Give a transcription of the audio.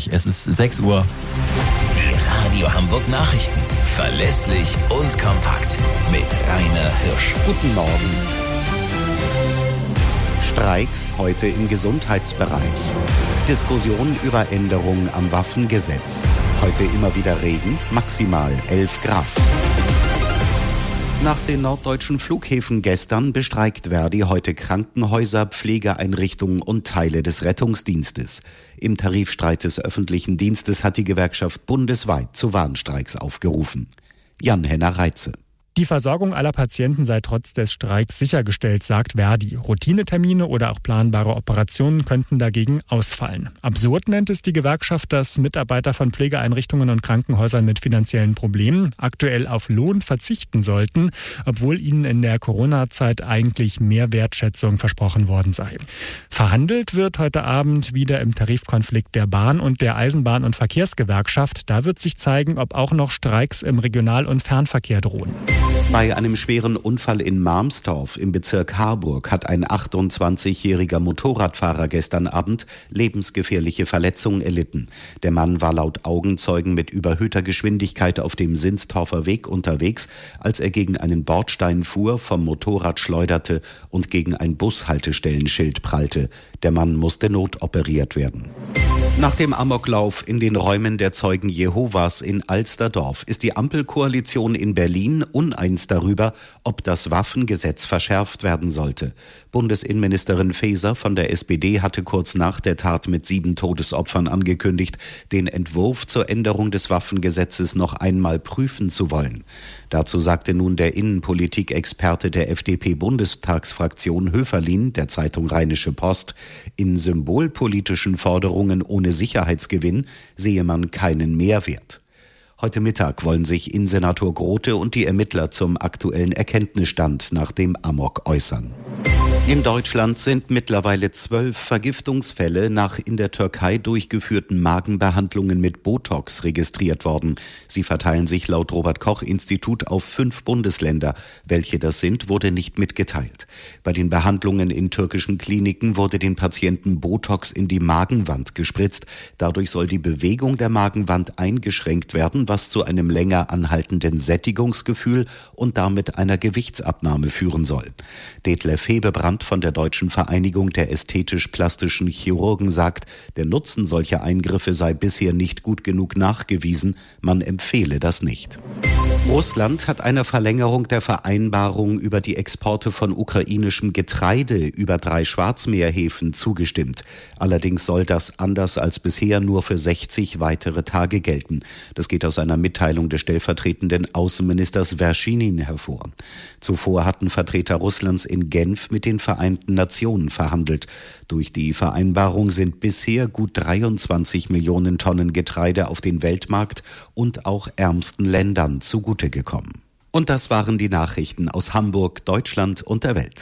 richtig. Es ist 6 Uhr. Die Radio Hamburg Nachrichten. Verlässlich und kompakt. Mit Rainer Hirsch. Guten Morgen. Streiks heute im Gesundheitsbereich. Diskussion über Änderungen am Waffengesetz. Heute immer wieder Regen, maximal 11 Grad. Nach den norddeutschen Flughäfen gestern bestreikt Verdi heute Krankenhäuser, Pflegeeinrichtungen und Teile des Rettungsdienstes. Im Tarifstreit des öffentlichen Dienstes hat die Gewerkschaft bundesweit zu Warnstreiks aufgerufen. Jan-Henner Reitze. Die Versorgung aller Patienten sei trotz des Streiks sichergestellt, sagt Verdi. Routinetermine oder auch planbare Operationen könnten dagegen ausfallen. Absurd nennt es die Gewerkschaft, dass Mitarbeiter von Pflegeeinrichtungen und Krankenhäusern mit finanziellen Problemen aktuell auf Lohn verzichten sollten, obwohl ihnen in der Corona-Zeit eigentlich mehr Wertschätzung versprochen worden sei. Verhandelt wird heute Abend wieder im Tarifkonflikt der Bahn und der Eisenbahn- und Verkehrsgewerkschaft. Da wird sich zeigen, ob auch noch Streiks im Regional- und Fernverkehr drohen. Bei einem schweren Unfall in Marmstorf im Bezirk Harburg hat ein 28-jähriger Motorradfahrer gestern Abend lebensgefährliche Verletzungen erlitten. Der Mann war laut Augenzeugen mit überhöhter Geschwindigkeit auf dem Sinstorfer Weg unterwegs, als er gegen einen Bordstein fuhr, vom Motorrad schleuderte und gegen ein Bushaltestellenschild prallte. Der Mann musste notoperiert werden. Nach dem Amoklauf in den Räumen der Zeugen Jehovas in Alsterdorf ist die Ampelkoalition in Berlin uneins darüber, ob das Waffengesetz verschärft werden sollte. Bundesinnenministerin Faeser von der SPD hatte kurz nach der Tat mit sieben Todesopfern angekündigt, den Entwurf zur Änderung des Waffengesetzes noch einmal prüfen zu wollen. Dazu sagte nun der Innenpolitikexperte der FDP-Bundestagsfraktion Höferlin der Zeitung Rheinische Post, in symbolpolitischen Forderungen ohne Sicherheitsgewinn sehe man keinen Mehrwert. Heute Mittag wollen sich Innensenator Grote und die Ermittler zum aktuellen Erkenntnisstand nach dem Amok äußern. In Deutschland sind mittlerweile zwölf Vergiftungsfälle nach in der Türkei durchgeführten Magenbehandlungen mit Botox registriert worden. Sie verteilen sich laut Robert Koch Institut auf fünf Bundesländer. Welche das sind, wurde nicht mitgeteilt. Bei den Behandlungen in türkischen Kliniken wurde den Patienten Botox in die Magenwand gespritzt. Dadurch soll die Bewegung der Magenwand eingeschränkt werden, was zu einem länger anhaltenden Sättigungsgefühl und damit einer Gewichtsabnahme führen soll. Detlef Hebebrand Brandt von der Deutschen Vereinigung der ästhetisch-plastischen Chirurgen sagt, der Nutzen solcher Eingriffe sei bisher nicht gut genug nachgewiesen, man empfehle das nicht. Russland hat einer Verlängerung der Vereinbarung über die Exporte von ukrainischem Getreide über drei Schwarzmeerhäfen zugestimmt. Allerdings soll das anders als bisher nur für 60 weitere Tage gelten. Das geht aus einer Mitteilung des stellvertretenden Außenministers Verschinin hervor. Zuvor hatten Vertreter Russlands in Genf mit den Vereinten Nationen verhandelt. Durch die Vereinbarung sind bisher gut 23 Millionen Tonnen Getreide auf den Weltmarkt und auch ärmsten Ländern zugute gekommen. Und das waren die Nachrichten aus Hamburg, Deutschland und der Welt.